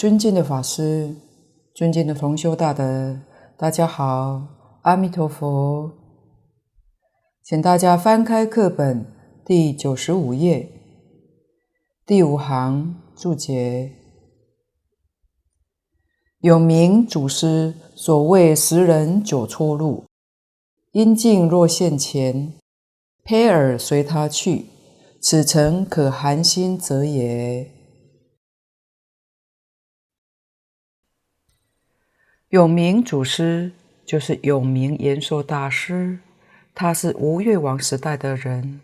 尊敬的法师，尊敬的同修大德，大家好，阿弥陀佛。请大家翻开课本第九十五页，第五行注解：有名祖师所谓十人久错路，因境若现前，胚尔随他去，此诚可寒心者也。永明祖师就是永明延寿大师，他是吴越王时代的人。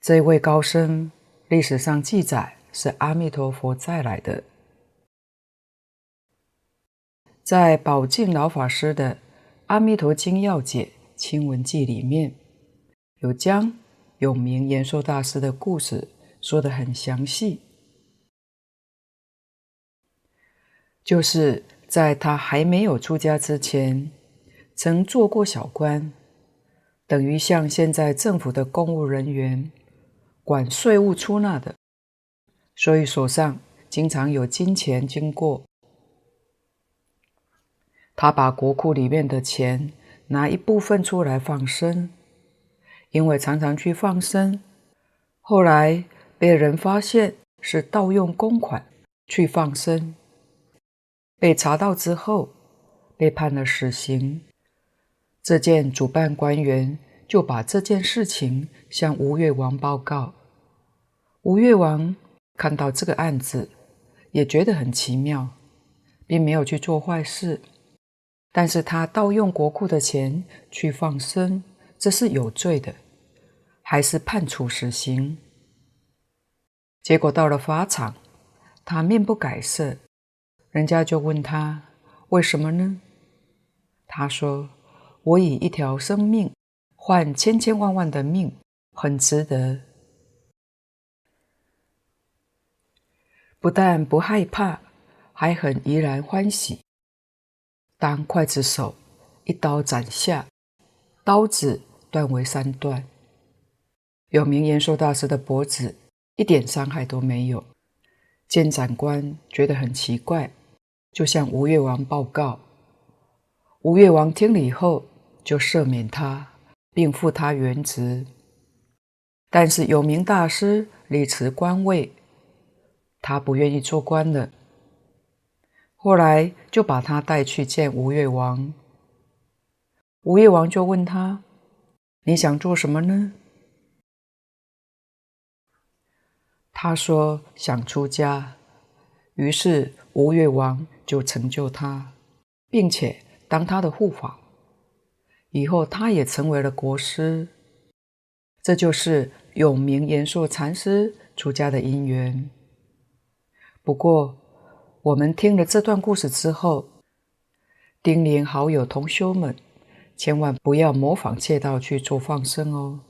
这位高僧，历史上记载是阿弥陀佛再来的。在宝镜老法师的《阿弥陀经要解亲闻记》里面，有将永明延寿大师的故事说得很详细，就是。在他还没有出家之前，曾做过小官，等于像现在政府的公务人员，管税务出纳的，所以手上经常有金钱经过。他把国库里面的钱拿一部分出来放生，因为常常去放生，后来被人发现是盗用公款去放生。被查到之后，被判了死刑。这件主办官员就把这件事情向吴越王报告。吴越王看到这个案子，也觉得很奇妙，并没有去做坏事。但是他盗用国库的钱去放生，这是有罪的，还是判处死刑。结果到了法场，他面不改色。人家就问他为什么呢？他说：“我以一条生命换千千万万的命，很值得。不但不害怕，还很怡然欢喜。当刽子手一刀斩下，刀子断为三段，有名延寿大师的脖子一点伤害都没有。监斩官觉得很奇怪。”就向吴越王报告，吴越王听了以后就赦免他，并复他原职。但是有名大师力辞官位，他不愿意做官了。后来就把他带去见吴越王，吴越王就问他：“你想做什么呢？”他说：“想出家。”于是吴越王就成就他，并且当他的护法。以后他也成为了国师。这就是永明延寿禅师出家的因缘。不过，我们听了这段故事之后，叮咛好友同修们，千万不要模仿窃盗去做放生哦。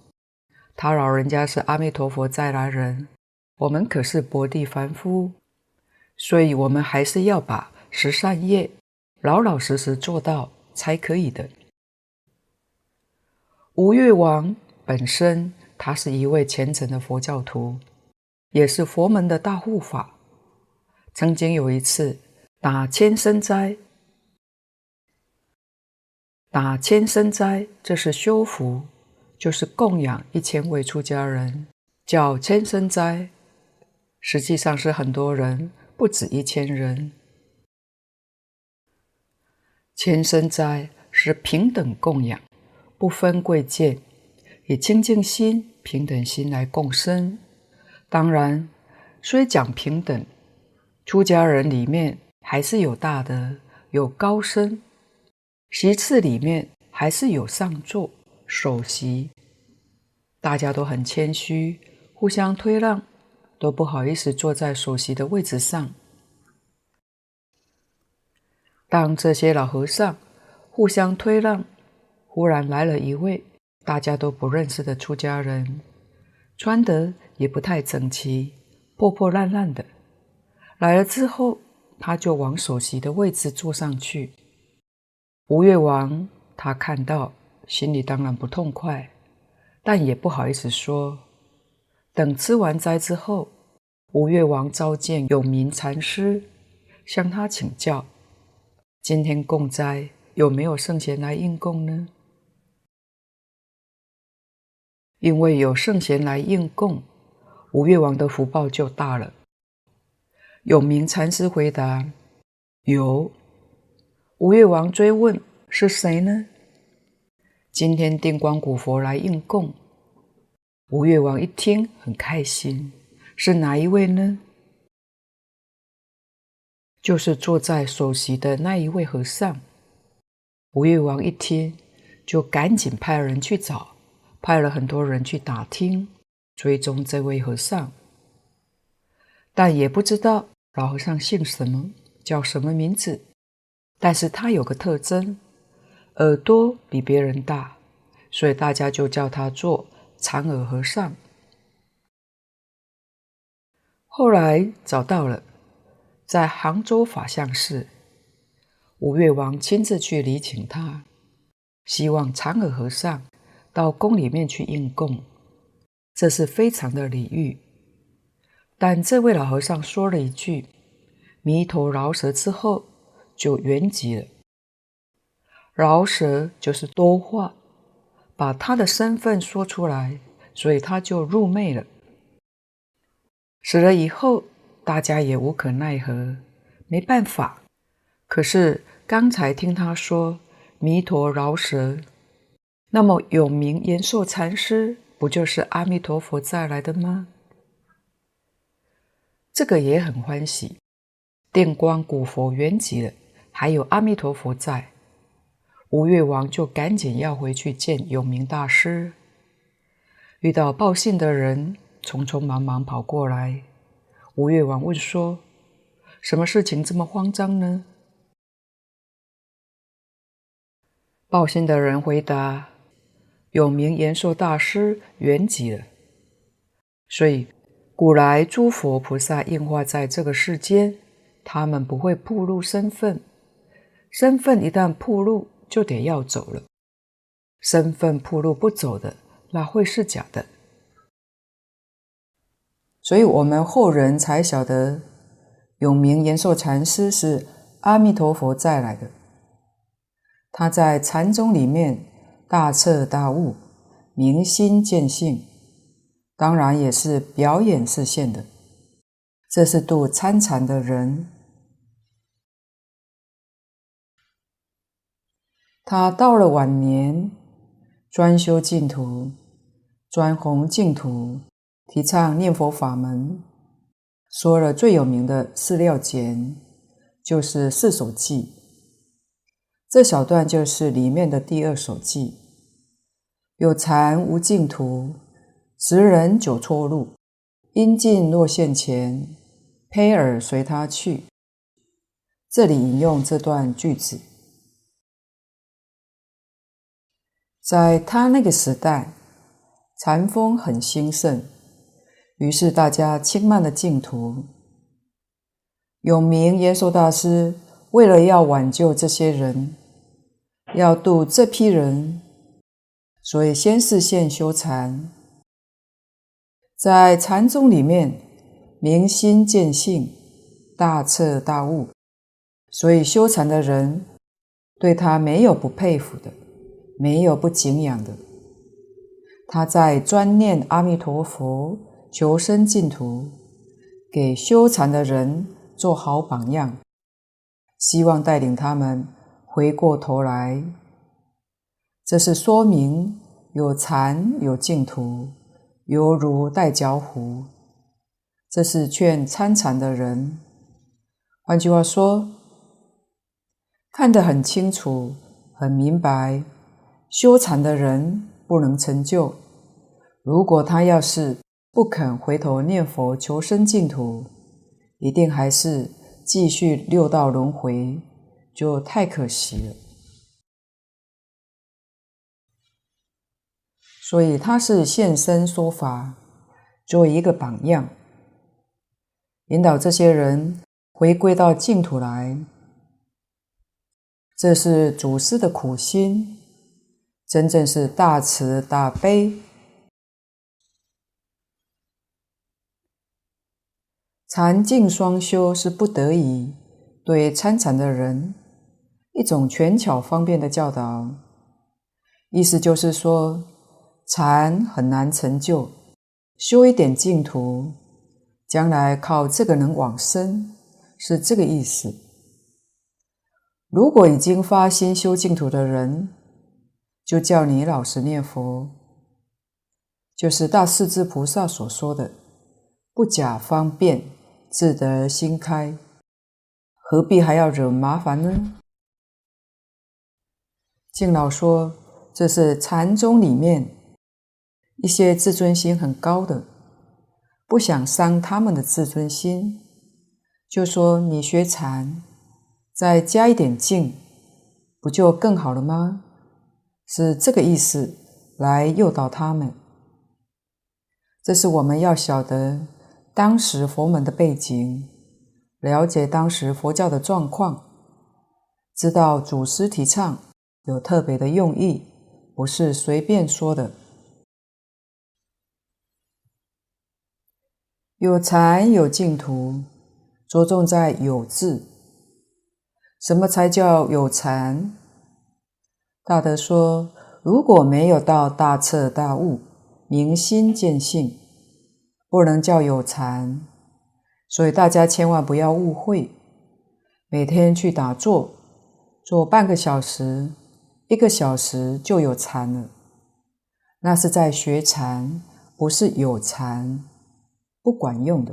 他老人家是阿弥陀佛再来人，我们可是薄地凡夫。所以，我们还是要把十善业老老实实做到才可以的。吴越王本身他是一位虔诚的佛教徒，也是佛门的大护法。曾经有一次打千僧斋，打千僧斋，这是修福，就是供养一千位出家人，叫千僧斋，实际上是很多人。不止一千人，千僧斋是平等供养，不分贵贱，以清净心、平等心来共生。当然，虽讲平等，出家人里面还是有大德、有高僧，席次里面还是有上座、首席，大家都很谦虚，互相推让。都不好意思坐在首席的位置上。当这些老和尚互相推让，忽然来了一位大家都不认识的出家人，穿得也不太整齐，破破烂烂的。来了之后，他就往首席的位置坐上去。吴越王他看到，心里当然不痛快，但也不好意思说。等吃完斋之后，吴越王召见永明禅师，向他请教：今天供斋有没有圣贤来应供呢？因为有圣贤来应供，吴越王的福报就大了。永明禅师回答：有。吴越王追问：是谁呢？今天定光古佛来应供。吴越王一听很开心，是哪一位呢？就是坐在首席的那一位和尚。吴越王一听，就赶紧派人去找，派了很多人去打听，追踪这位和尚，但也不知道老和尚姓什么，叫什么名字。但是他有个特征，耳朵比别人大，所以大家就叫他做。长耳和尚后来找到了，在杭州法相寺，吴越王亲自去礼请他，希望长耳和尚到宫里面去应供，这是非常的礼遇。但这位老和尚说了一句“弥陀饶舌”之后，就圆寂了。饶舌就是多话。把他的身份说出来，所以他就入昧了。死了以后，大家也无可奈何，没办法。可是刚才听他说“弥陀饶舌”，那么永明延寿禅师不就是阿弥陀佛再来的吗？这个也很欢喜。电光古佛圆寂了，还有阿弥陀佛在。吴越王就赶紧要回去见永明大师，遇到报信的人，匆匆忙忙跑过来。吴越王问说：“什么事情这么慌张呢？”报信的人回答：“永明延寿大师圆寂了，所以古来诸佛菩萨应化在这个世间，他们不会暴露身份，身份一旦暴露。”就得要走了，身份暴露不走的，哪会是假的？所以我们后人才晓得，永明延寿禅师是阿弥陀佛再来的。他在禅宗里面大彻大悟，明心见性，当然也是表演示现的。这是度参禅的人。他到了晚年，专修净土，专弘净土，提倡念佛法门，说了最有名的四料简，就是四首偈。这小段就是里面的第二首偈：有禅无净土，十人九错路，应尽若现前，胚尔随他去。这里引用这段句子。在他那个时代，禅风很兴盛，于是大家轻慢了净土。永明延寿大师为了要挽救这些人，要度这批人，所以先示现修禅。在禅宗里面，明心见性，大彻大悟，所以修禅的人对他没有不佩服的。没有不敬仰的，他在专念阿弥陀佛，求生净土，给修禅的人做好榜样，希望带领他们回过头来。这是说明有禅有净土，犹如带脚虎。这是劝参禅的人。换句话说，看得很清楚，很明白。修禅的人不能成就，如果他要是不肯回头念佛求生净土，一定还是继续六道轮回，就太可惜了。所以他是现身说法，作为一个榜样，引导这些人回归到净土来。这是祖师的苦心。真正是大慈大悲。禅净双修是不得已对参禅的人一种权巧方便的教导，意思就是说，禅很难成就，修一点净土，将来靠这个能往生，是这个意思。如果已经发心修净土的人，就叫你老实念佛，就是大势至菩萨所说的“不假方便，自得心开”，何必还要惹麻烦呢？敬老说，这是禅宗里面一些自尊心很高的，不想伤他们的自尊心，就说你学禅，再加一点劲，不就更好了吗？是这个意思，来诱导他们。这是我们要晓得当时佛门的背景，了解当时佛教的状况，知道祖师提倡有特别的用意，不是随便说的。有禅有净土，着重在“有”字。什么才叫有禅？大德说，如果没有到大彻大悟、明心见性，不能叫有禅。所以大家千万不要误会。每天去打坐，坐半个小时、一个小时就有禅了，那是在学禅，不是有禅，不管用的。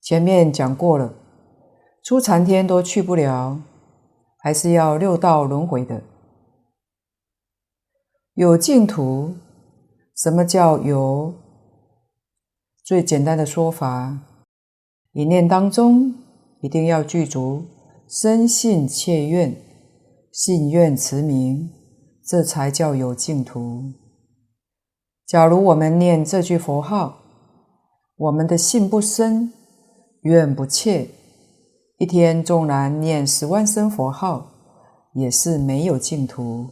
前面讲过了。初禅天都去不了，还是要六道轮回的。有净土，什么叫有？最简单的说法，一念当中一定要具足深信切愿，信愿持名，这才叫有净土。假如我们念这句佛号，我们的信不深，愿不切。一天纵然念十万声佛号，也是没有净土。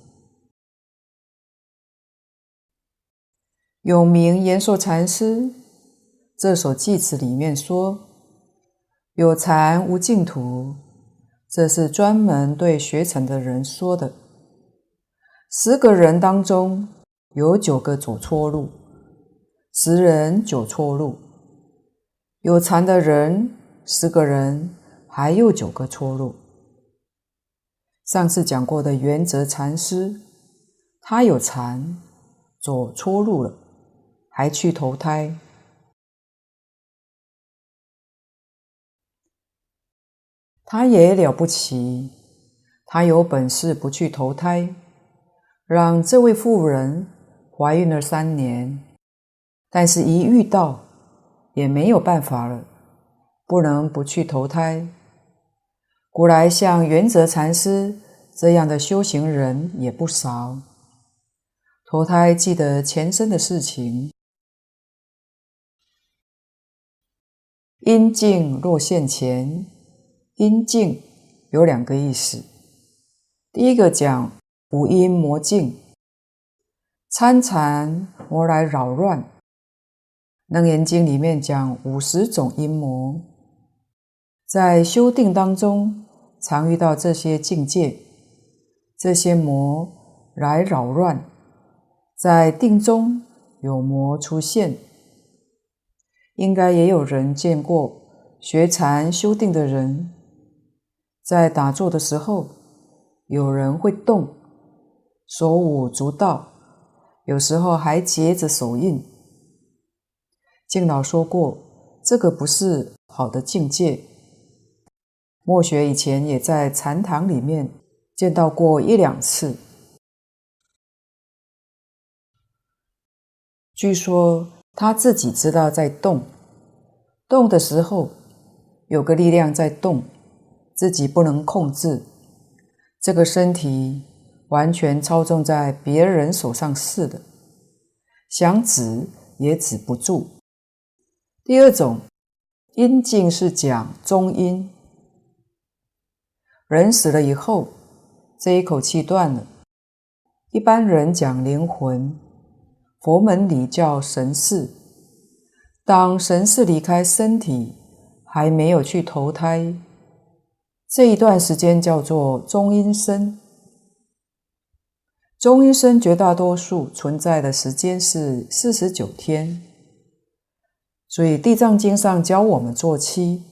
有名延寿禅师这首偈词里面说：“有禅无净土”，这是专门对学禅的人说的。十个人当中有九个走错路，十人九错路。有禅的人十个人。还有九个错路。上次讲过的原则禅师，他有禅，走错路了，还去投胎。他也了不起，他有本事不去投胎，让这位妇人怀孕了三年，但是一遇到也没有办法了，不能不去投胎。古来像圆泽禅师这样的修行人也不少。投胎记得前生的事情。阴境若现前，阴境有两个意思。第一个讲五阴魔境，参禅魔来扰乱。楞严经里面讲五十种阴魔，在修定当中。常遇到这些境界，这些魔来扰乱，在定中有魔出现，应该也有人见过学禅修定的人，在打坐的时候，有人会动，手舞足蹈，有时候还结着手印。敬老说过，这个不是好的境界。墨学以前也在禅堂里面见到过一两次。据说他自己知道在动，动的时候有个力量在动，自己不能控制，这个身体完全操纵在别人手上似的，想止也止不住。第二种阴境是讲中阴。人死了以后，这一口气断了。一般人讲灵魂，佛门里叫神识。当神识离开身体，还没有去投胎，这一段时间叫做中阴身。中阴身绝大多数存在的时间是四十九天，所以《地藏经》上教我们做七，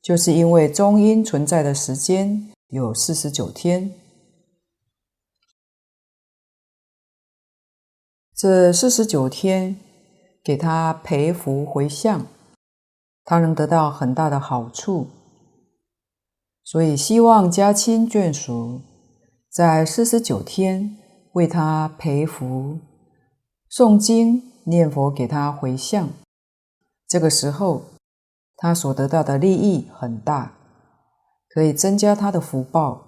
就是因为中阴存在的时间有四十九天。这四十九天，给他培福回向，他能得到很大的好处。所以希望家亲眷属在四十九天。为他培福、诵经、念佛，给他回向。这个时候，他所得到的利益很大，可以增加他的福报，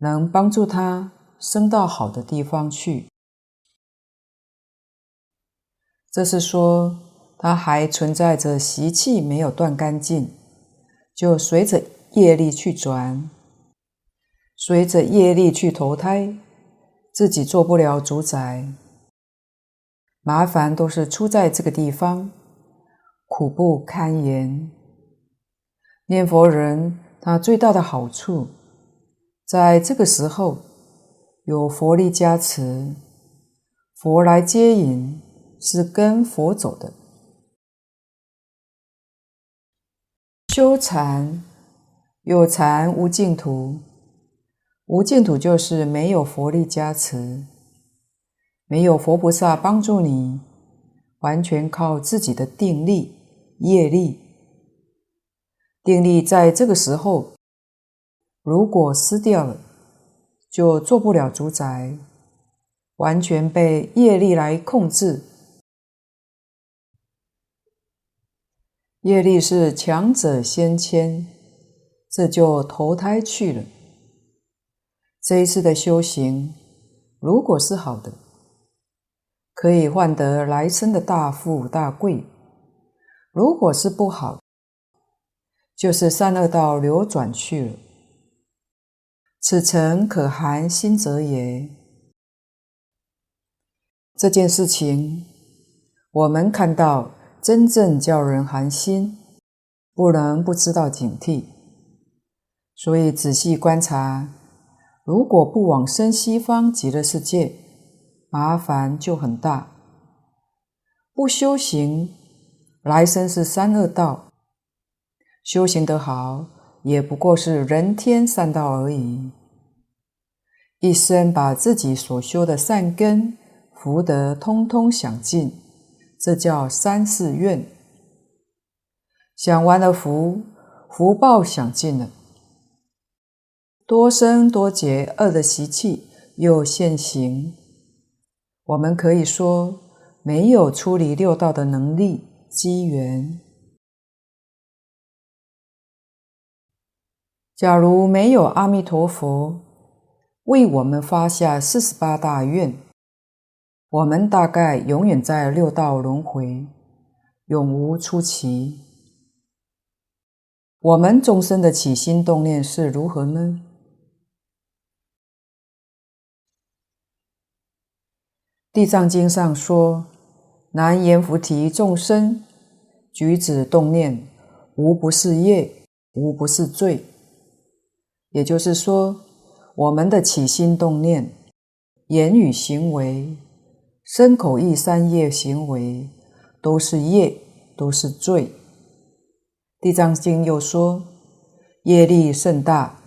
能帮助他升到好的地方去。这是说，他还存在着习气没有断干净，就随着业力去转，随着业力去投胎。自己做不了主宰，麻烦都是出在这个地方，苦不堪言。念佛人他最大的好处，在这个时候有佛力加持，佛来接引，是跟佛走的。修禅，有禅无净土。无净土就是没有佛力加持，没有佛菩萨帮助你，完全靠自己的定力、业力。定力在这个时候，如果失掉了，就做不了主宰，完全被业力来控制。业力是强者先迁，这就投胎去了。这一次的修行，如果是好的，可以换得来生的大富大贵；如果是不好，就是三恶道流转去了。此诚可寒心者也。这件事情，我们看到真正叫人寒心，不能不知道警惕。所以仔细观察。如果不往生西方极乐世界，麻烦就很大。不修行，来生是三恶道；修行得好，也不过是人天善道而已。一生把自己所修的善根、福德通通享尽，这叫三世愿。享完了福，福报享尽了。多生多劫恶的习气又现行，我们可以说没有出离六道的能力机缘。假如没有阿弥陀佛为我们发下四十八大愿，我们大概永远在六道轮回，永无出期。我们众生的起心动念是如何呢？地藏经上说：“南阎浮提众生举止动念，无不是业，无不是罪。”也就是说，我们的起心动念、言语行为、身口意三业行为，都是业，都是罪。地藏经又说：“业力甚大，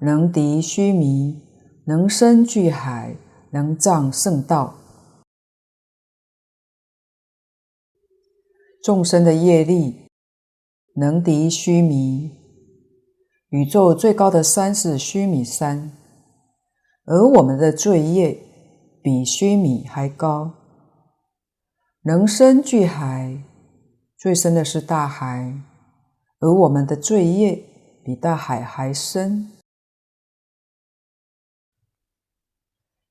能敌须弥，能生巨海，能障圣道。”众生的业力能敌须弥，宇宙最高的山是须弥山，而我们的罪业比须弥还高。能生巨海，最深的是大海，而我们的罪业比大海还深。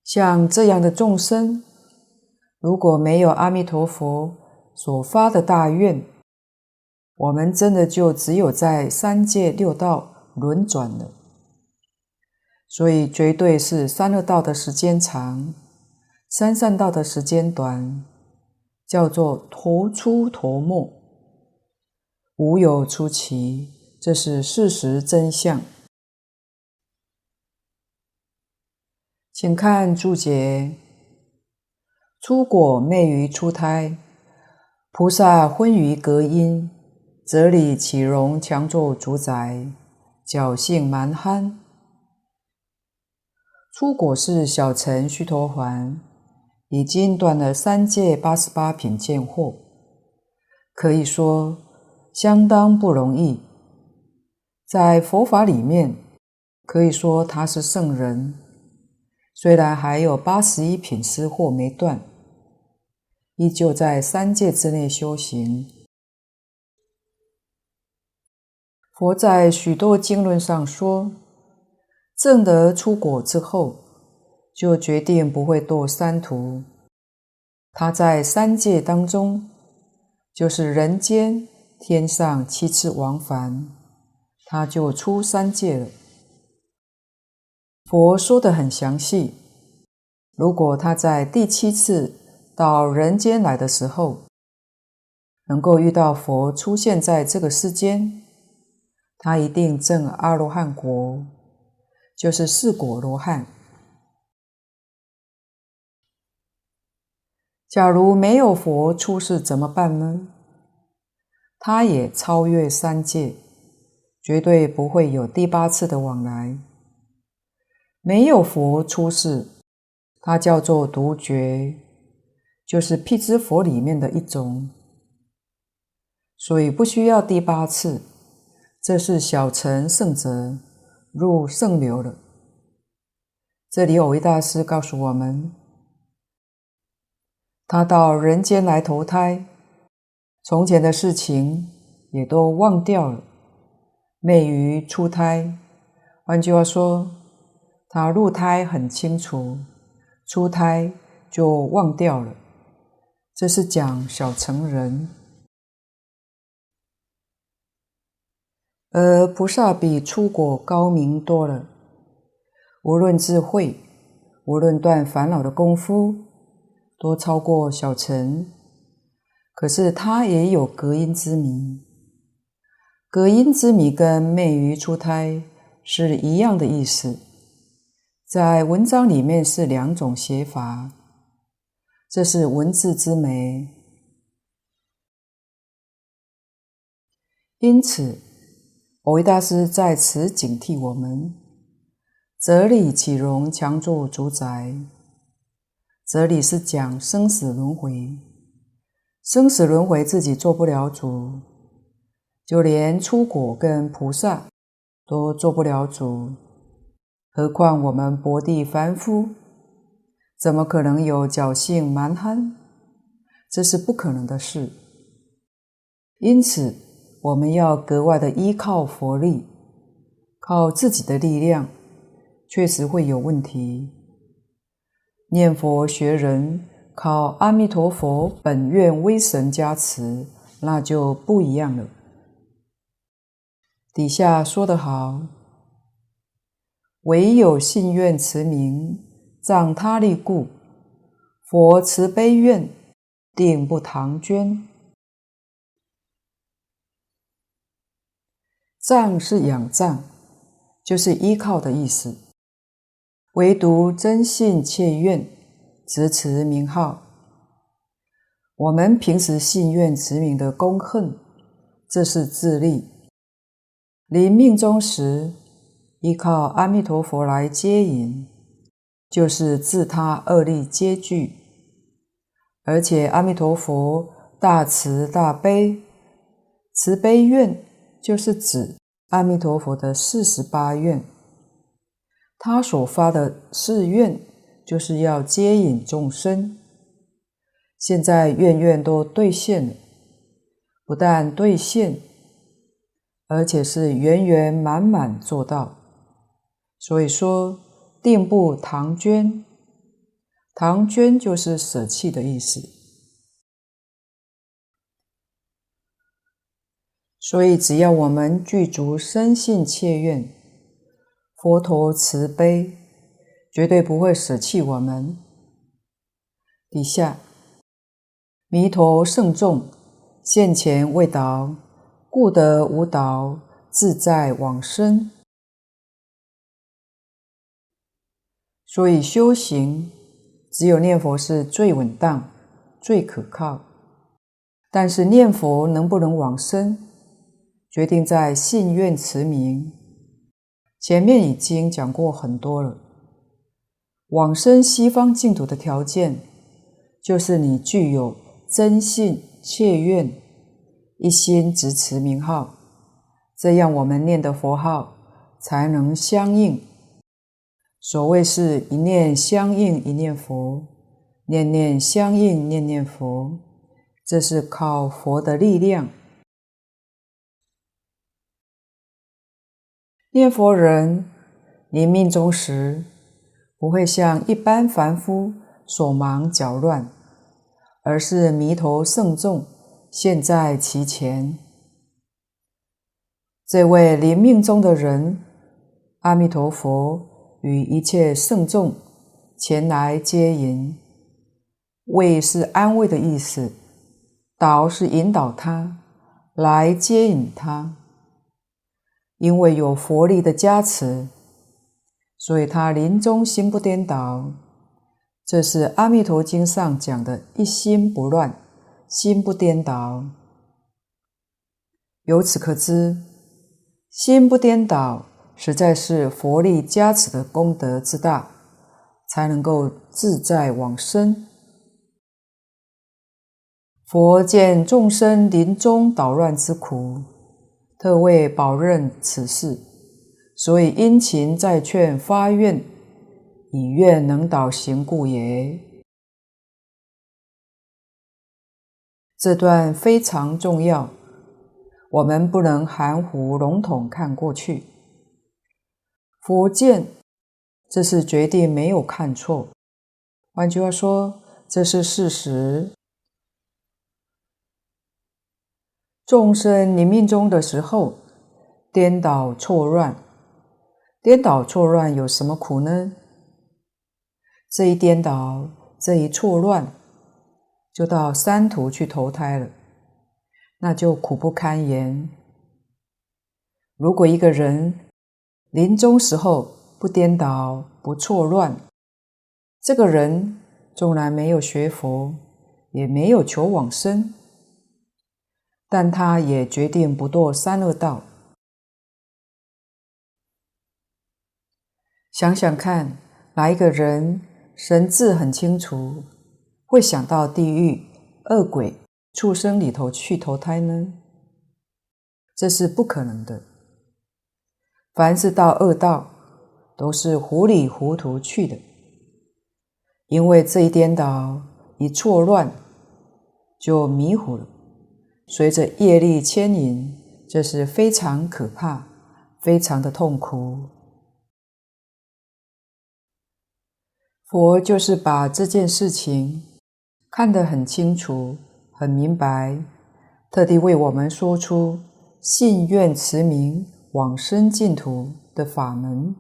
像这样的众生，如果没有阿弥陀佛，所发的大愿，我们真的就只有在三界六道轮转了。所以，绝对是三恶道的时间长，三善道的时间短。叫做陀出陀没，无有出奇，这是事实真相。请看注解：出果昧于出胎，菩萨昏于隔阴，则理岂容强作主宰，侥幸蛮憨。出果是小乘须陀洹。已经断了三界八十八品见惑，可以说相当不容易。在佛法里面，可以说他是圣人，虽然还有八十一品思惑没断，依旧在三界之内修行。佛在许多经论上说，证得初果之后。就决定不会堕三途，他在三界当中，就是人间、天上七次往返，他就出三界了。佛说得很详细，如果他在第七次到人间来的时候，能够遇到佛出现在这个世间，他一定证阿罗汉果，就是四果罗汉。假如没有佛出世怎么办呢？他也超越三界，绝对不会有第八次的往来。没有佛出世，他叫做独觉，就是辟支佛里面的一种，所以不需要第八次。这是小乘圣者入圣流了。这里蕅益大师告诉我们。他到人间来投胎，从前的事情也都忘掉了，昧于出胎。换句话说，他入胎很清楚，出胎就忘掉了。这是讲小乘人，而菩萨比出果高明多了，无论智慧，无论断烦恼的功夫。多超过小乘，可是他也有隔音之迷。隔音之迷跟昧于出胎是一样的意思，在文章里面是两种写法，这是文字之美。因此，蕅益大师在此警惕我们：哲理岂容强作主宰？哲理是讲生死轮回，生死轮回自己做不了主，就连出果跟菩萨都做不了主，何况我们薄地凡夫，怎么可能有侥幸蛮憨？这是不可能的事。因此，我们要格外的依靠佛力，靠自己的力量，确实会有问题。念佛学人靠阿弥陀佛本愿威神加持，那就不一样了。底下说得好：“唯有信愿持名，仗他力故，佛慈悲愿，定不唐捐。仗是仰仗，就是依靠的意思。”唯独真信切愿，执持名号。我们平时信愿持名的功恨，这是自力。临命终时，依靠阿弥陀佛来接引，就是自他二力皆具。而且阿弥陀佛大慈大悲，慈悲愿就是指阿弥陀佛的四十八愿。他所发的誓愿，就是要接引众生。现在愿愿都兑现了，不但兑现，而且是圆圆满满做到。所以说，定不唐捐，唐捐就是舍弃的意思。所以，只要我们具足深信切愿。佛陀慈悲，绝对不会舍弃我们。底下，弥陀圣众现前未倒，故得无倒，自在往生。所以修行，只有念佛是最稳当、最可靠。但是念佛能不能往生，决定在信愿持名。前面已经讲过很多了。往生西方净土的条件，就是你具有真信切愿，一心执持名号，这样我们念的佛号才能相应。所谓是一念相应一念佛，念念相应念念佛。这是靠佛的力量。念佛人临命终时，不会像一般凡夫手忙脚乱，而是弥陀圣众现在其前。这位临命终的人，阿弥陀佛与一切圣众前来接引，慰是安慰的意思。导是引导他来接引他，因为有佛力的加持，所以他临终心不颠倒。这是《阿弥陀经》上讲的“一心不乱，心不颠倒”。由此可知，心不颠倒实在是佛力加持的功德之大，才能够自在往生。佛见众生临终捣乱之苦，特为保任此事，所以殷勤再劝发愿，以愿能导行故也。这段非常重要，我们不能含糊笼统看过去。佛见，这是决定没有看错。换句话说，这是事实。众生临命终的时候，颠倒错乱，颠倒错乱有什么苦呢？这一颠倒，这一错乱，就到三途去投胎了，那就苦不堪言。如果一个人临终时候不颠倒不错乱，这个人纵然没有学佛，也没有求往生。但他也决定不堕三恶道。想想看，哪一个人神智很清楚，会想到地狱、恶鬼、畜生里头去投胎呢？这是不可能的。凡是到恶道，都是糊里糊涂去的，因为这一颠倒、一错乱，就迷糊了。随着业力牵引，这是非常可怕、非常的痛苦。佛就是把这件事情看得很清楚、很明白，特地为我们说出信愿持名往生净土的法门，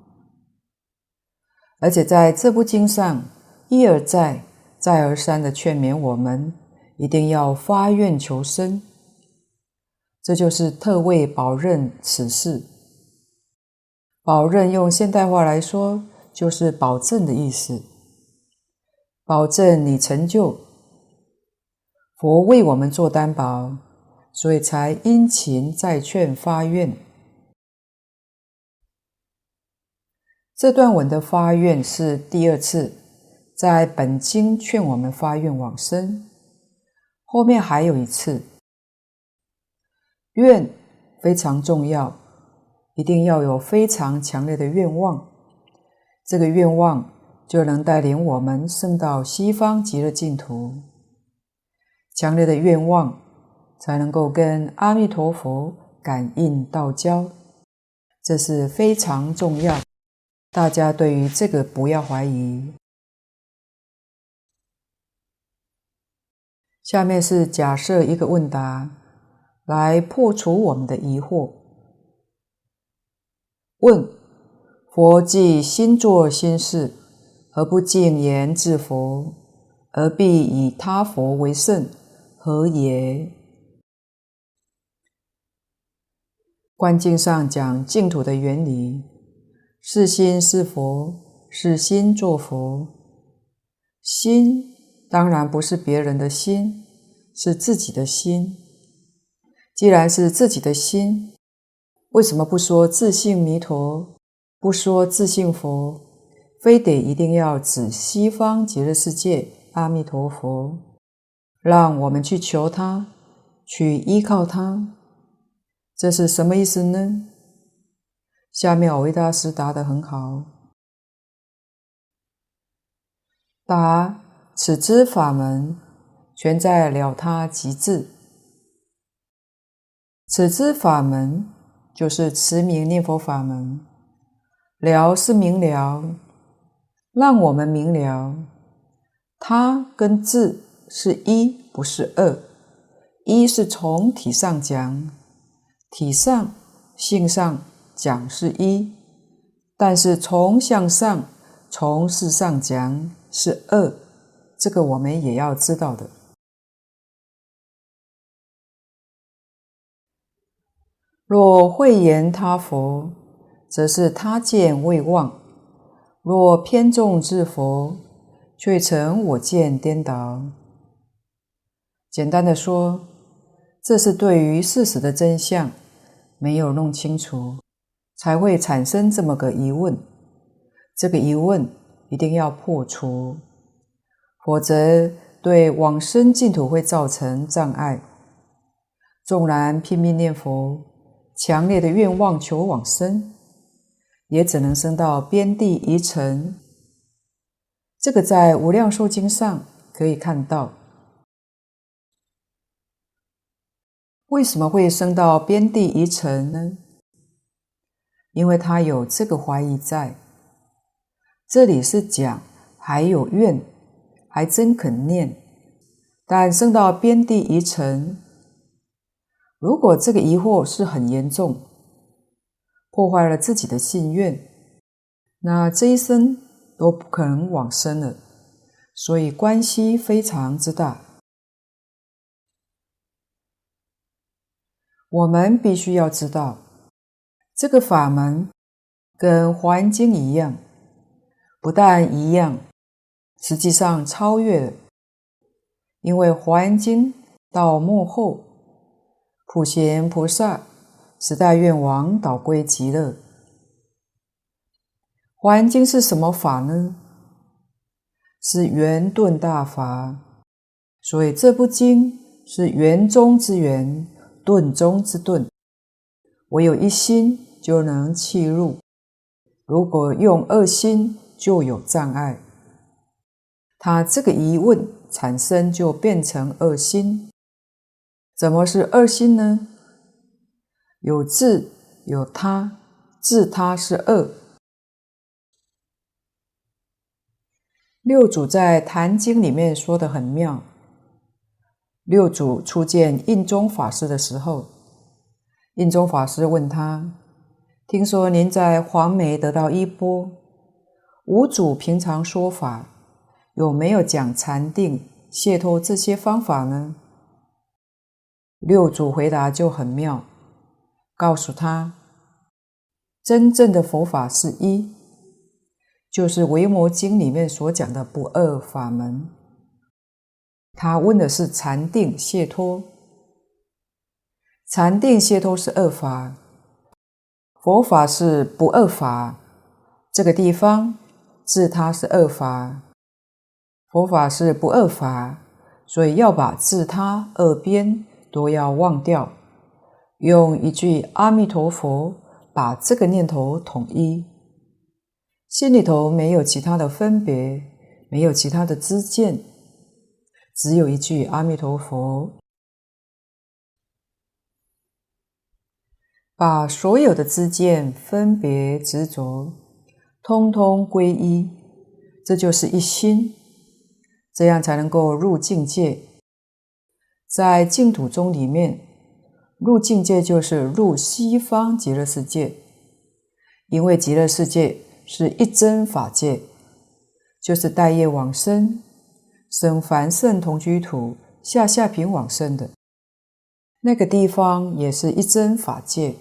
而且在这部经上一而再、再而三的劝勉我们，一定要发愿求生。这就是特为保任此事。保任用现代话来说，就是保证的意思。保证你成就，佛为我们做担保，所以才殷勤再劝发愿。这段文的发愿是第二次，在本经劝我们发愿往生，后面还有一次。愿非常重要，一定要有非常强烈的愿望，这个愿望就能带领我们升到西方极乐净土。强烈的愿望才能够跟阿弥陀佛感应道交，这是非常重要。大家对于这个不要怀疑。下面是假设一个问答。来破除我们的疑惑。问：佛既心作心事，何不净言自佛，而必以他佛为圣，何也？观经上讲净土的原理，是心是佛，是心作佛。心当然不是别人的心，是自己的心。既然是自己的心，为什么不说自性弥陀，不说自性佛，非得一定要指西方极乐世界阿弥陀佛，让我们去求他，去依靠他？这是什么意思呢？下面蕅益大师答得很好。答：此之法门，全在了他极致。此之法门，就是持名念佛法门。了是明了，让我们明了，他跟自是一，不是二。一是从体上讲。体上、性上讲是一，但是从相上、从事上讲是二，这个我们也要知道的。若会言他佛，则是他见未忘；若偏重自佛，却成我见颠倒。简单的说，这是对于事实的真相。没有弄清楚，才会产生这么个疑问。这个疑问一定要破除，否则对往生净土会造成障碍。纵然拼命念佛，强烈的愿望求往生，也只能生到边地一层。这个在《无量寿经》上可以看到。为什么会生到边地一层呢？因为他有这个怀疑在。这里是讲还有愿，还真肯念，但生到边地一层，如果这个疑惑是很严重，破坏了自己的信愿，那这一生都不可能往生了。所以关系非常之大。我们必须要知道，这个法门跟《华严经》一样，不但一样，实际上超越了。因为《华严经》到幕后，普贤菩萨十大愿王导归极乐。《华严经》是什么法呢？是圆顿大法，所以这部经是圆中之圆。顿中之顿，唯有一心就能契入。如果用二心，就有障碍。他这个疑问产生，就变成二心。怎么是二心呢？有自，有他，自他是二。六祖在《坛经》里面说得很妙。六祖初见印宗法师的时候，印宗法师问他：“听说您在黄梅得到衣钵，五祖平常说法有没有讲禅定、解脱这些方法呢？”六祖回答就很妙，告诉他：“真正的佛法是一，就是《维摩经》里面所讲的不二法门。”他问的是禅定解脱，禅定解脱是二法，佛法是不二法。这个地方自他是二法，佛法是不二法，所以要把自他二边都要忘掉，用一句阿弥陀佛把这个念头统一，心里头没有其他的分别，没有其他的知见。只有一句阿弥陀佛，把所有的知见、分别、执着，通通归一，这就是一心，这样才能够入境界。在净土宗里面，入境界就是入西方极乐世界，因为极乐世界是一真法界，就是待业往生。生凡圣同居土，下下品往生的那个地方，也是一真法界。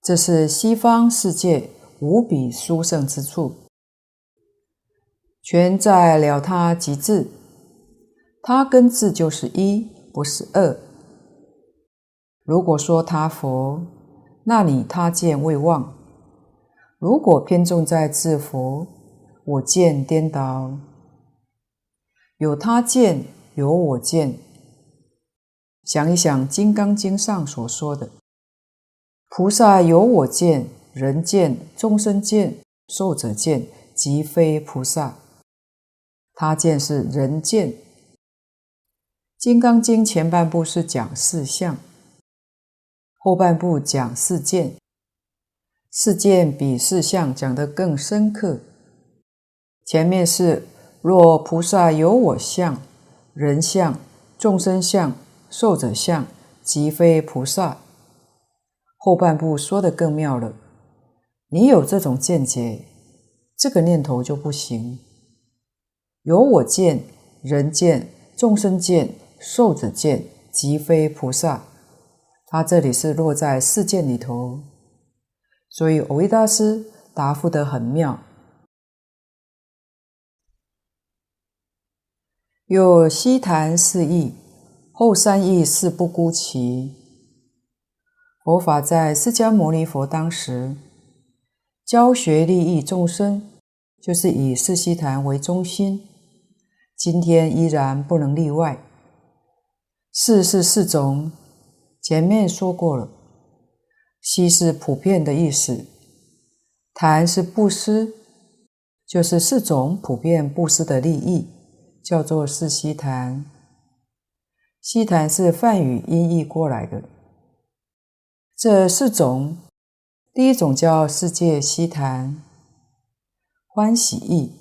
这是西方世界无比殊胜之处，全在了他极致，他跟自就是一，不是二。如果说他佛，那你他见未忘；如果偏重在自佛，我见颠倒。有他见，有我见。想一想《金刚经》上所说的。菩萨有我见、人见、众生见、寿者见，即非菩萨。他见是人见。《金刚经》前半部是讲四相，后半部讲四见。四见比四相讲得更深刻。前面是若菩萨有我相、人相、众生相、寿者相，即非菩萨。后半部说得更妙了，你有这种见解，这个念头就不行。有我见、人见、众生见、寿者见，即非菩萨。他这里是落在四见里头，所以蕅益大师答复得很妙。有悉檀四意，后三意是不孤其。佛法在释迦牟尼佛当时教学利益众生，就是以四悉檀为中心。今天依然不能例外。四是四种，前面说过了。悉是普遍的意思，檀是布施，就是四种普遍布施的利益，叫做四悉檀。悉檀是梵语音译过来的。这四种，第一种叫世界悉檀，欢喜意，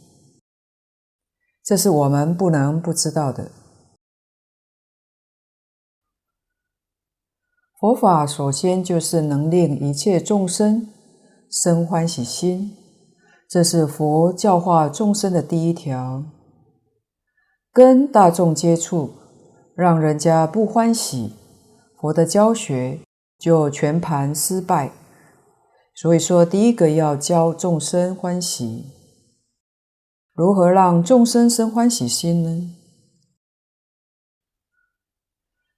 这是我们不能不知道的。佛法首先就是能令一切众生生欢喜心，这是佛教化众生的第一条。跟大众接触，让人家不欢喜，佛的教学，就全盘失败。所以说，第一个要教众生欢喜。如何让众生生欢喜心呢？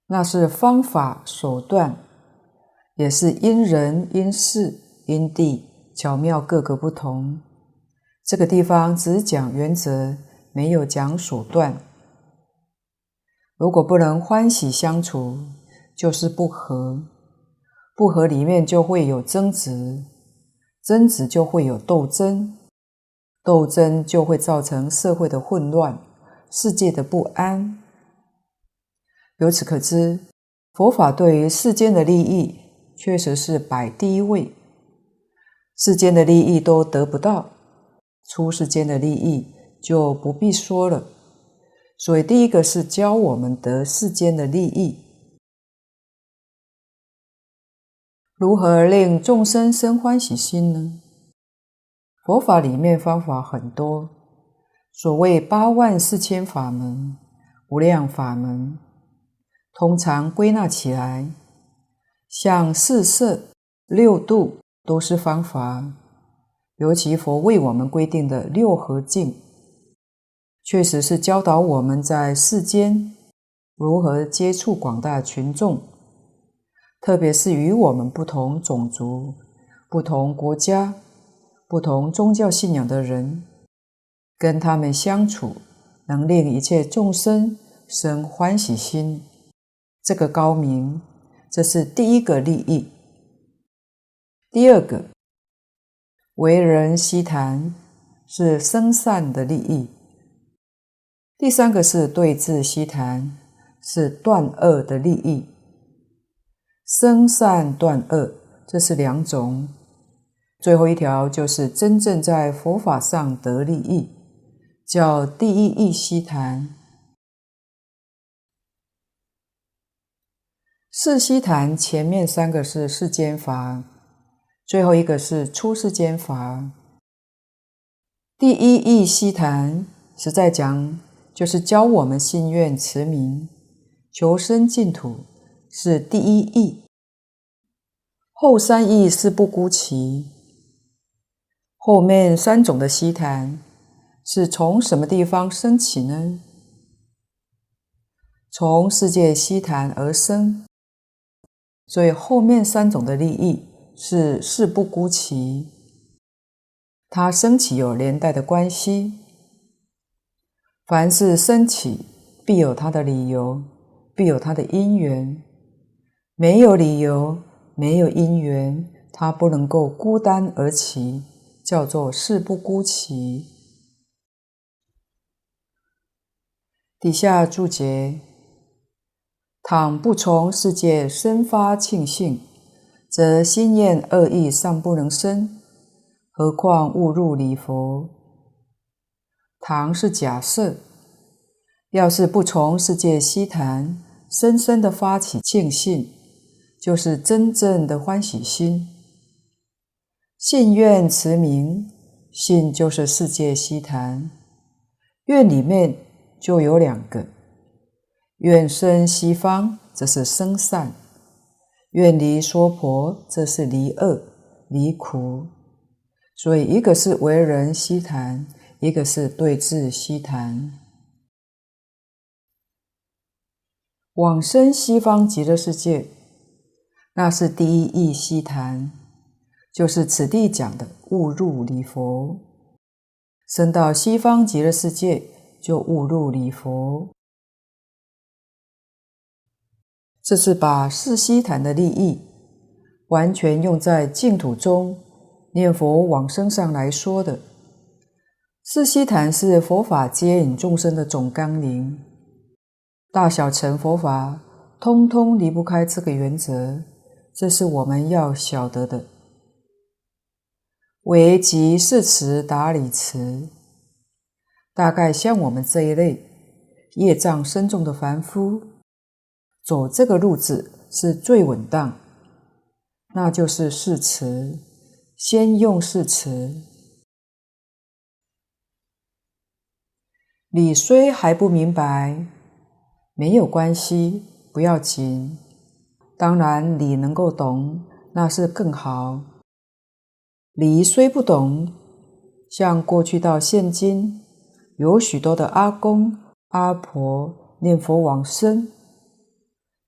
那是方法手段，也是因人因事因地巧妙各个不同。这个地方只讲原则，没有讲手段。如果不能欢喜相处，就是不和。不和里面就会有争执，争执就会有斗争，斗争就会造成社会的混乱，世界的不安。由此可知，佛法对于世间的利益确实是摆第一位。世间的利益都得不到，出世间的利益就不必说了。所以，第一个是教我们得世间的利益。如何令众生生欢喜心呢？佛法里面方法很多，所谓八万四千法门、无量法门，通常归纳起来，像四摄、六度都是方法。尤其佛为我们规定的六和敬，确实是教导我们在世间如何接触广大群众。特别是与我们不同种族、不同国家、不同宗教信仰的人，跟他们相处，能令一切众生生欢喜心，这个高明，这是第一个利益。第二个，为人悉檀，是生善的利益。第三个是对治悉檀，是断恶的利益。生善断恶，这是两种。最后一条就是真正在佛法上得利益，叫第一义悉檀。四悉檀前面三个是世间法，最后一个是出世间法。第一义悉檀实在讲，就是教我们信愿持名，求生净土是第一义，后三义是不孤奇。后面三种的希昙是从什么地方升起呢？从世界希昙而生，所以后面三种的利益是事不孤奇，它升起有连带的关系。凡是升起，必有它的理由，必有它的因缘。没有理由，没有因缘，它不能够孤单而起。叫做事不孤奇。底下注解：倘不从世界生发庆幸，则心念恶意尚不能生，何况误入礼佛？唐是假设，要是不从世界希昙，深深的发起庆幸，就是真正的欢喜心。信愿持名，信就是世界希昙，愿里面就有两个，愿生西方，这是生善；愿离娑婆，这是离恶、离苦。所以一个是为人希谈，一个是对治希谈。往生西方极乐世界，那是第一义希谈。就是此地讲的误入礼佛，生到西方极乐世界就误入礼佛。这是把四希昙的利益完全用在净土中念佛往生上来说的。四希昙是佛法接引众生的总纲领，大小乘佛法通通离不开这个原则，这是我们要晓得的。唯即事持达理持，大概像我们这一类业障深重的凡夫，走这个路子是最稳当，那就是誓词，先用誓词。理虽还不明白，没有关系，不要紧。当然，理能够懂，那是更好。理虽不懂，像过去到现今，有许多的阿公阿婆念佛往生，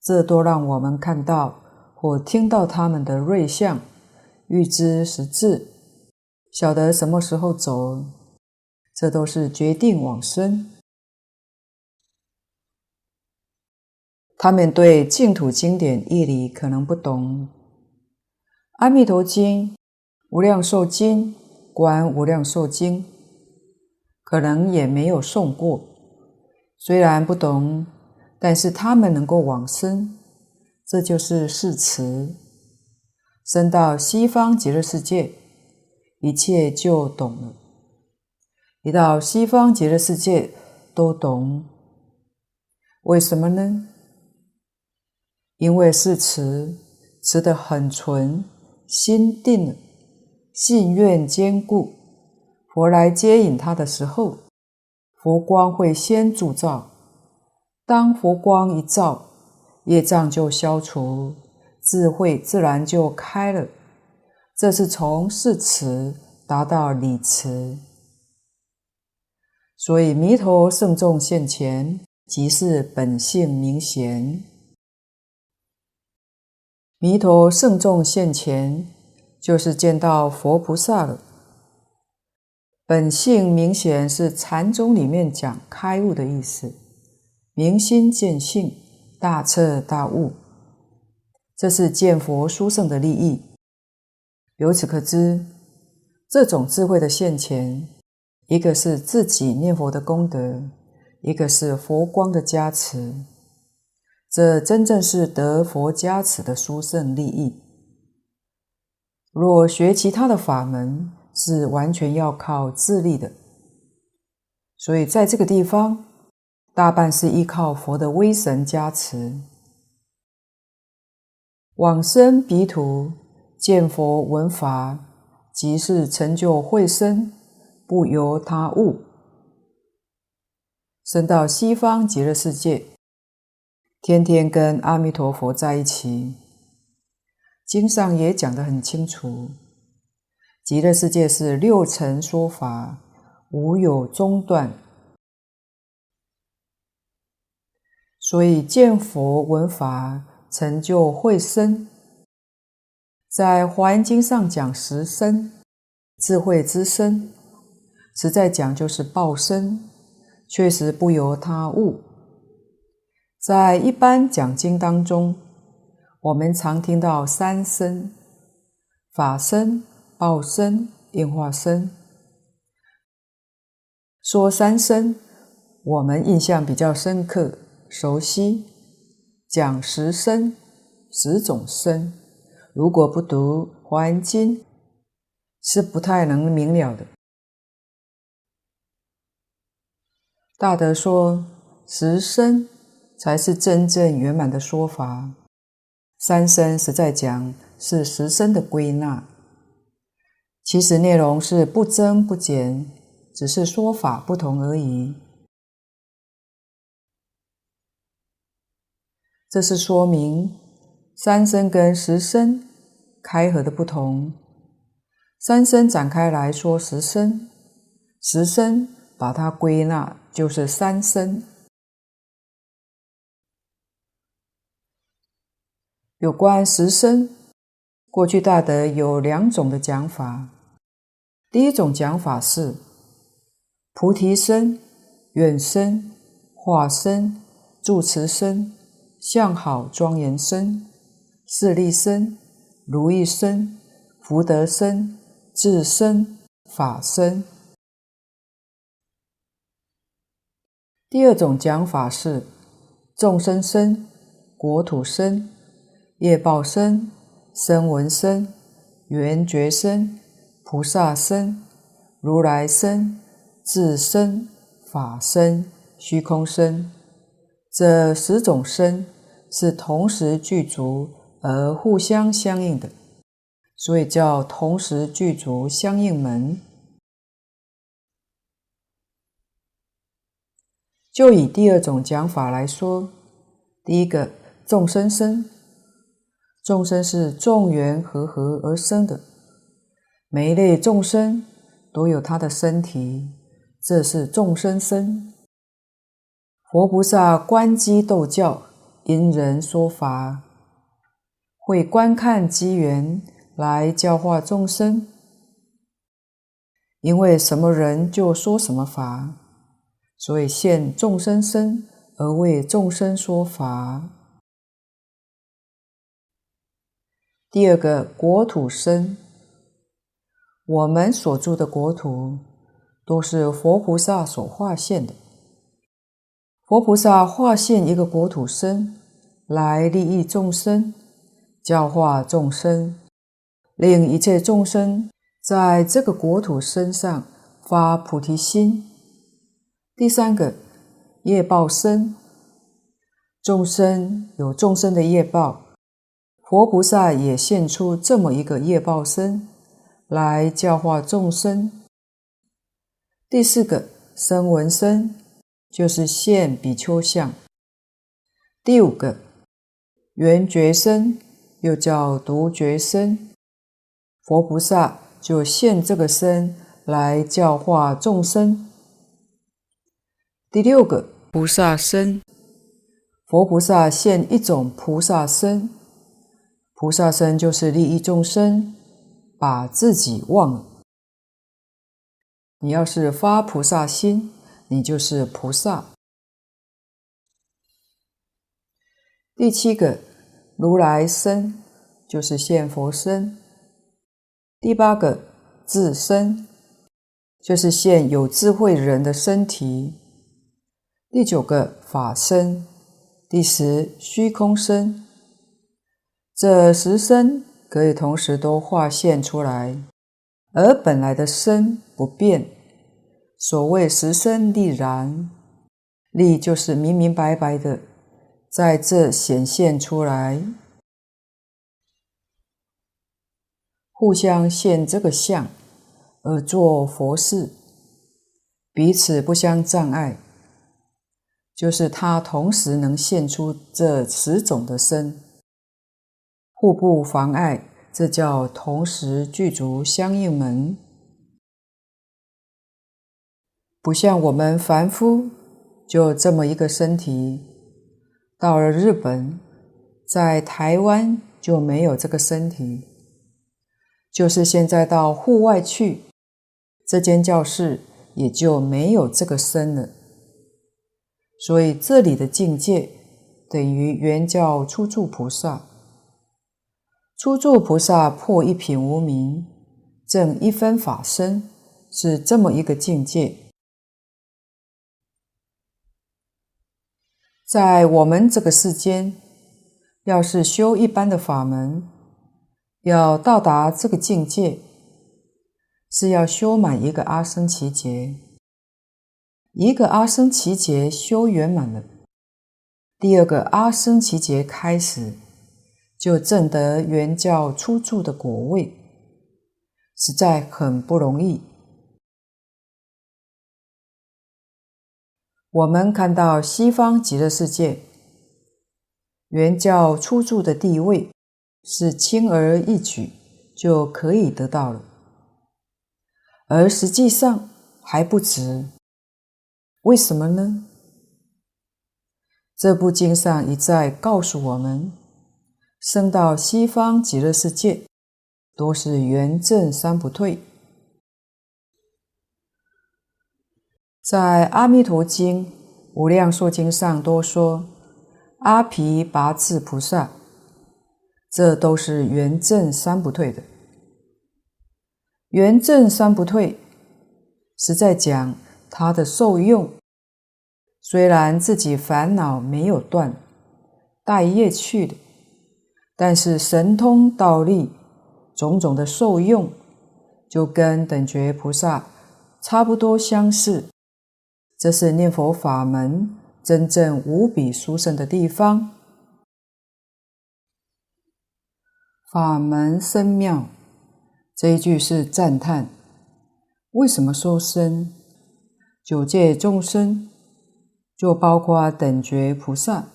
这都让我们看到或听到他们的瑞相，预知时至，晓得什么时候走，这都是决定往生。他们对净土经典义理可能不懂，《阿弥陀经》。无量寿经，观无量寿经，可能也没有诵过。虽然不懂，但是他们能够往生，这就是誓持。生到西方极乐世界，一切就懂了。一到西方极乐世界都懂，为什么呢？因为事持，持得很纯，心定了。信愿坚固，佛来接引他的时候，佛光会先助照。当佛光一照，业障就消除，智慧自然就开了。这是从事持达到理持，所以弥陀圣众现前，即是本性明显。弥陀圣众现前。就是见到佛菩萨了。本性明显是禅宗里面讲开悟的意思，明心见性，大彻大悟，这是见佛殊胜的利益。由此可知，这种智慧的现前，一个是自己念佛的功德，一个是佛光的加持，这真正是得佛加持的殊胜利益。若学其他的法门，是完全要靠自力的。所以在这个地方，大半是依靠佛的威神加持。往生彼土，见佛闻法，即是成就慧身，不由他物。生到西方极乐世界，天天跟阿弥陀佛在一起。经上也讲得很清楚，极乐世界是六尘说法，无有中断。所以见佛闻法，成就慧身。在《华严经》上讲十身，智慧之身，实在讲就是报身，确实不由他物。在一般讲经当中，我们常听到三身：法身、报身、应化身。说三身，我们印象比较深刻。熟悉讲十生，十种生，如果不读《华严经》，是不太能明了的。大德说，十生才是真正圆满的说法，三生实在讲是十生的归纳，其实内容是不增不减，只是说法不同而已。这是说明三生跟十生开合的不同。三生展开来说十生，十生把它归纳就是三生。有关十生，过去大德有两种的讲法。第一种讲法是菩提身、愿身、化身、住持身。相好庄严身、势力身、如意身、福德身、智身、法身。第二种讲法是众生身、国土身、业报身、声闻身、缘觉身、菩萨身、如来身、智身、法身、虚空身。这十种身是同时具足而互相相应的，所以叫同时具足相应门。就以第二种讲法来说，第一个众生身，众生是众缘和合而生的，每一类众生都有他的身体，这是众生身。佛菩萨观机逗教，因人说法，会观看机缘来教化众生。因为什么人就说什么法，所以现众生身而为众生说法。第二个国土身，我们所住的国土都是佛菩萨所化现的。佛菩萨化现一个国土身来利益众生，教化众生，令一切众生在这个国土身上发菩提心。第三个业报身，众生有众生的业报，佛菩萨也现出这么一个业报身来教化众生。第四个声闻身。就是现比丘相。第五个缘觉身，又叫独觉身，佛菩萨就现这个身来教化众生。第六个菩萨身，佛菩萨现一种菩萨身，菩萨身就是利益众生，把自己忘了。你要是发菩萨心。你就是菩萨。第七个如来身就是现佛身。第八个智身就是现有智慧人的身体。第九个法身，第十虚空身。这十身可以同时都化现出来，而本来的身不变。所谓十身力然，力就是明明白白的在这显现出来，互相现这个相而做佛事，彼此不相障碍。就是他同时能现出这十种的身，互不妨碍，这叫同时具足相应门。不像我们凡夫，就这么一个身体，到了日本，在台湾就没有这个身体，就是现在到户外去，这间教室也就没有这个身了。所以这里的境界等于圆教初住菩萨，初住菩萨破一品无明，证一分法身，是这么一个境界。在我们这个世间，要是修一般的法门，要到达这个境界，是要修满一个阿僧祇劫。一个阿僧祇劫修圆满了，第二个阿僧祇劫开始，就证得圆教初住的果位，实在很不容易。我们看到西方极乐世界，原教初住的地位是轻而易举就可以得到了，而实际上还不止。为什么呢？这部经上一再告诉我们，生到西方极乐世界，多是圆正三不退。在《阿弥陀经》《无量寿经》上都说，阿毗跋致菩萨，这都是圆证三不退的。圆证三不退，是在讲他的受用。虽然自己烦恼没有断，带业去的，但是神通道力种种的受用，就跟等觉菩萨差不多相似。这是念佛法门真正无比殊胜的地方。法门深妙，这一句是赞叹。为什么说深？九界众生。就包括等觉菩萨，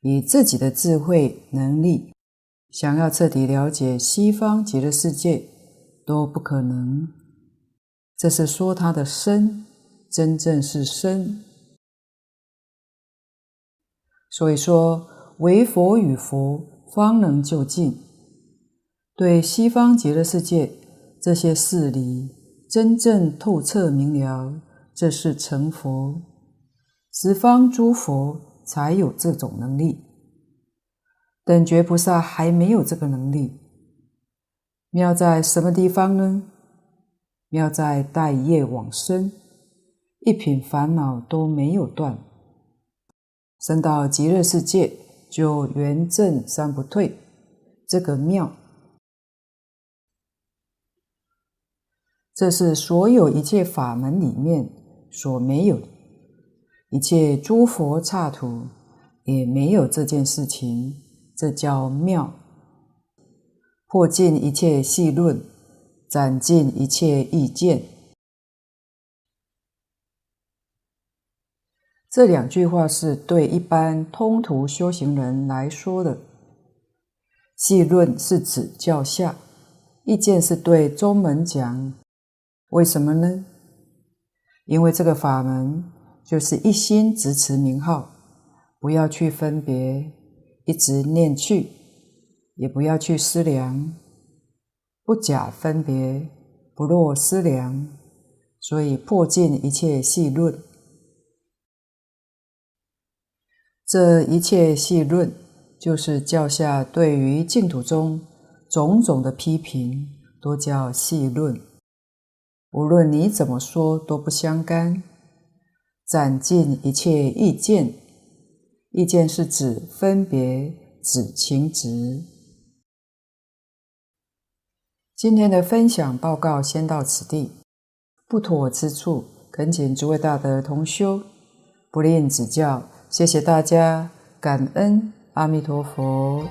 以自己的智慧能力，想要彻底了解西方极乐世界都不可能。这是说他的身真正是身。所以说，唯佛与佛方能就近。对西方极乐世界这些事理真正透彻明了，这是成佛。十方诸佛才有这种能力，等觉菩萨还没有这个能力。妙在什么地方呢？妙在带业往生，一品烦恼都没有断，升到极乐世界就圆证三不退，这个妙。这是所有一切法门里面所没有的。一切诸佛刹土也没有这件事情，这叫妙。破尽一切戏论，斩尽一切意见。这两句话是对一般通途修行人来说的。细论是指教下，意见是对宗门讲。为什么呢？因为这个法门。就是一心执持名号，不要去分别，一直念去，也不要去思量，不假分别，不落思量，所以破尽一切细论。这一切细论，就是教下对于净土中种种的批评，都叫细论。无论你怎么说，都不相干。斩尽一切意见，意见是指分别、指情执。今天的分享报告先到此地，不妥之处，恳请诸位大德同修不吝指教。谢谢大家，感恩阿弥陀佛。